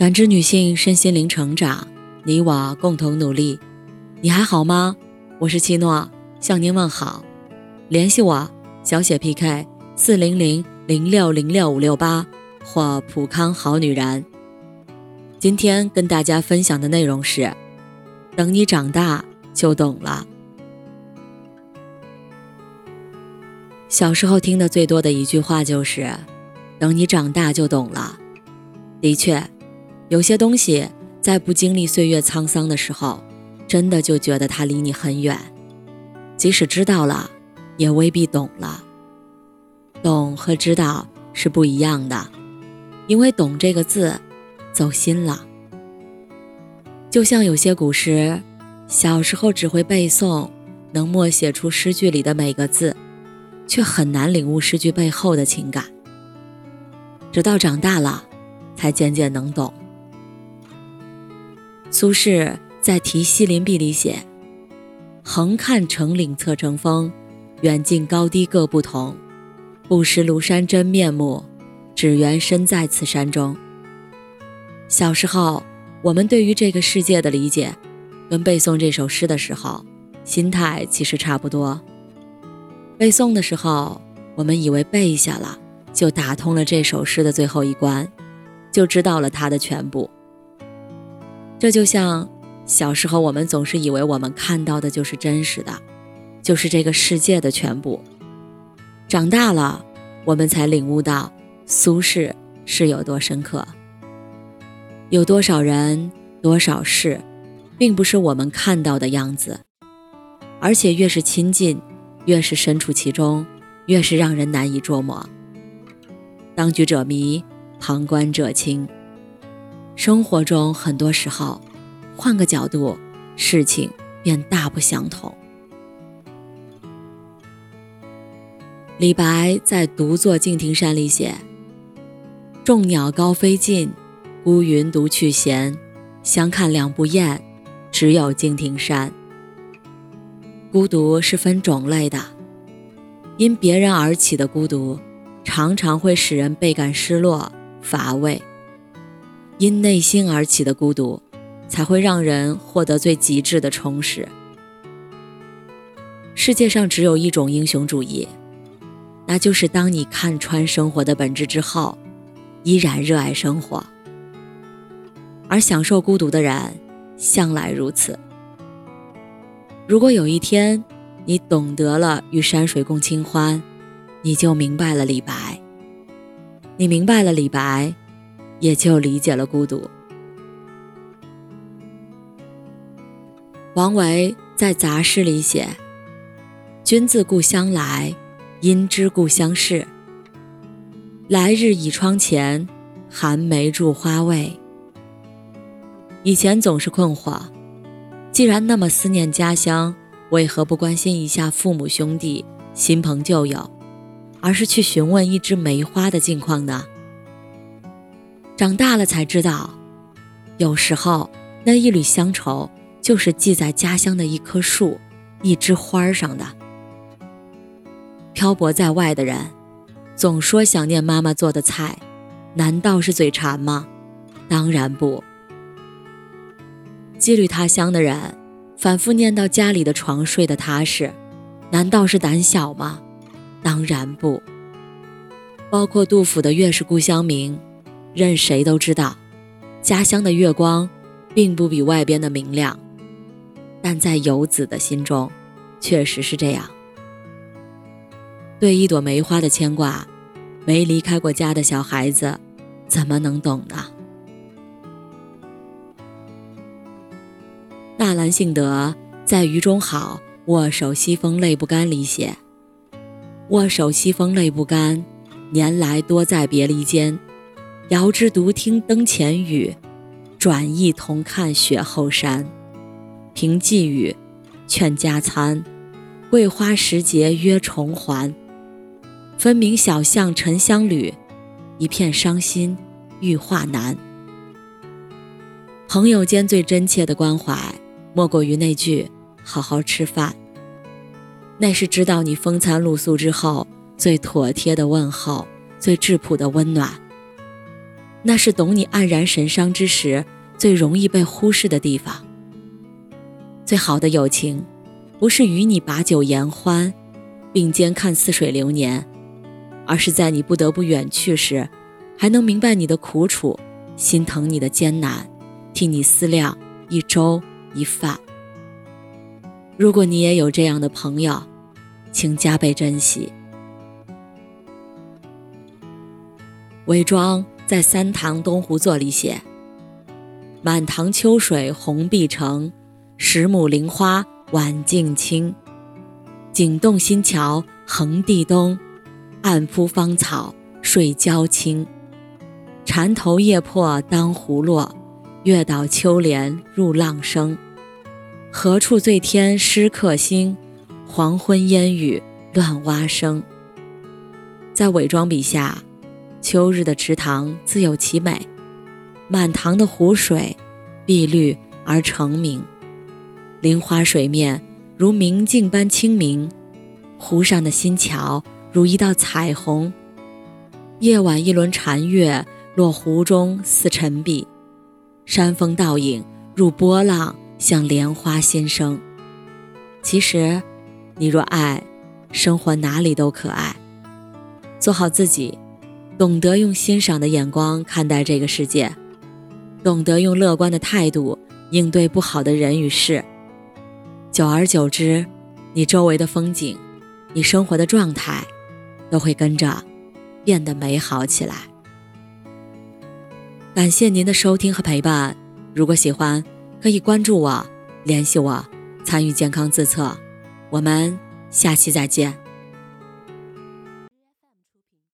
感知女性身心灵成长，你我共同努力。你还好吗？我是七诺，向您问好。联系我，小写 PK 四零零零六零六五六八或普康好女人。今天跟大家分享的内容是：等你长大就懂了。小时候听的最多的一句话就是：“等你长大就懂了。”的确。有些东西在不经历岁月沧桑的时候，真的就觉得它离你很远。即使知道了，也未必懂了。懂和知道是不一样的，因为“懂”这个字，走心了。就像有些古诗，小时候只会背诵，能默写出诗句里的每个字，却很难领悟诗句背后的情感。直到长大了，才渐渐能懂。苏轼在《题西林壁》里写：“横看成岭侧成峰，远近高低各不同。不识庐山真面目，只缘身在此山中。”小时候，我们对于这个世界的理解，跟背诵这首诗的时候，心态其实差不多。背诵的时候，我们以为背下了就打通了这首诗的最后一关，就知道了它的全部。这就像小时候，我们总是以为我们看到的就是真实的，就是这个世界的全部。长大了，我们才领悟到苏轼是有多深刻。有多少人、多少事，并不是我们看到的样子，而且越是亲近，越是身处其中，越是让人难以捉摸。当局者迷，旁观者清。生活中很多时候，换个角度，事情便大不相同。李白在《独坐敬亭山》里写：“众鸟高飞尽，孤云独去闲。相看两不厌，只有敬亭山。”孤独是分种类的，因别人而起的孤独，常常会使人倍感失落、乏味。因内心而起的孤独，才会让人获得最极致的充实。世界上只有一种英雄主义，那就是当你看穿生活的本质之后，依然热爱生活。而享受孤独的人，向来如此。如果有一天你懂得了与山水共清欢，你就明白了李白。你明白了李白。也就理解了孤独。王维在杂诗里写：“君自故乡来，应知故乡事。来日倚窗前，寒梅著花未？”以前总是困惑，既然那么思念家乡，为何不关心一下父母兄弟、亲朋旧友，而是去询问一枝梅花的近况呢？长大了才知道，有时候那一缕乡愁就是系在家乡的一棵树、一枝花上的。漂泊在外的人，总说想念妈妈做的菜，难道是嘴馋吗？当然不。羁旅他乡的人，反复念叨家里的床睡得踏实，难道是胆小吗？当然不。包括杜甫的《月是故乡明》。任谁都知道，家乡的月光并不比外边的明亮，但在游子的心中，确实是这样。对一朵梅花的牵挂，没离开过家的小孩子怎么能懂呢？纳兰性德在《雨中好握手西风泪不干》里写：“握手西风泪不干，年来多在别离间。”遥知独听灯前雨，转意同看雪后山。凭寄语，劝加餐。桂花时节约重还。分明小巷沉香缕，一片伤心欲化难。朋友间最真切的关怀，莫过于那句“好好吃饭”。那是知道你风餐露宿之后最妥帖的问候，最质朴的温暖。那是懂你黯然神伤之时最容易被忽视的地方。最好的友情，不是与你把酒言欢，并肩看似水流年，而是在你不得不远去时，还能明白你的苦楚，心疼你的艰难，替你思量一粥一饭。如果你也有这样的朋友，请加倍珍惜。伪装在《三堂东湖作》里写：“满塘秋水红碧城。”十亩菱花晚镜清，景洞新桥横地东，暗铺芳草睡娇青。蝉头叶破当湖落，月岛秋莲入浪声。何处最添诗客心？黄昏烟雨乱蛙声。在伪装笔下，秋日的池塘自有其美，满塘的湖水碧绿而澄明。菱花水面如明镜般清明，湖上的新桥如一道彩虹。夜晚一轮残月落湖中似沉碧，山峰倒影入波浪像莲花新生。其实，你若爱，生活哪里都可爱。做好自己，懂得用欣赏的眼光看待这个世界，懂得用乐观的态度应对不好的人与事。久而久之，你周围的风景，你生活的状态，都会跟着变得美好起来。感谢您的收听和陪伴。如果喜欢，可以关注我，联系我，参与健康自测。我们下期再见。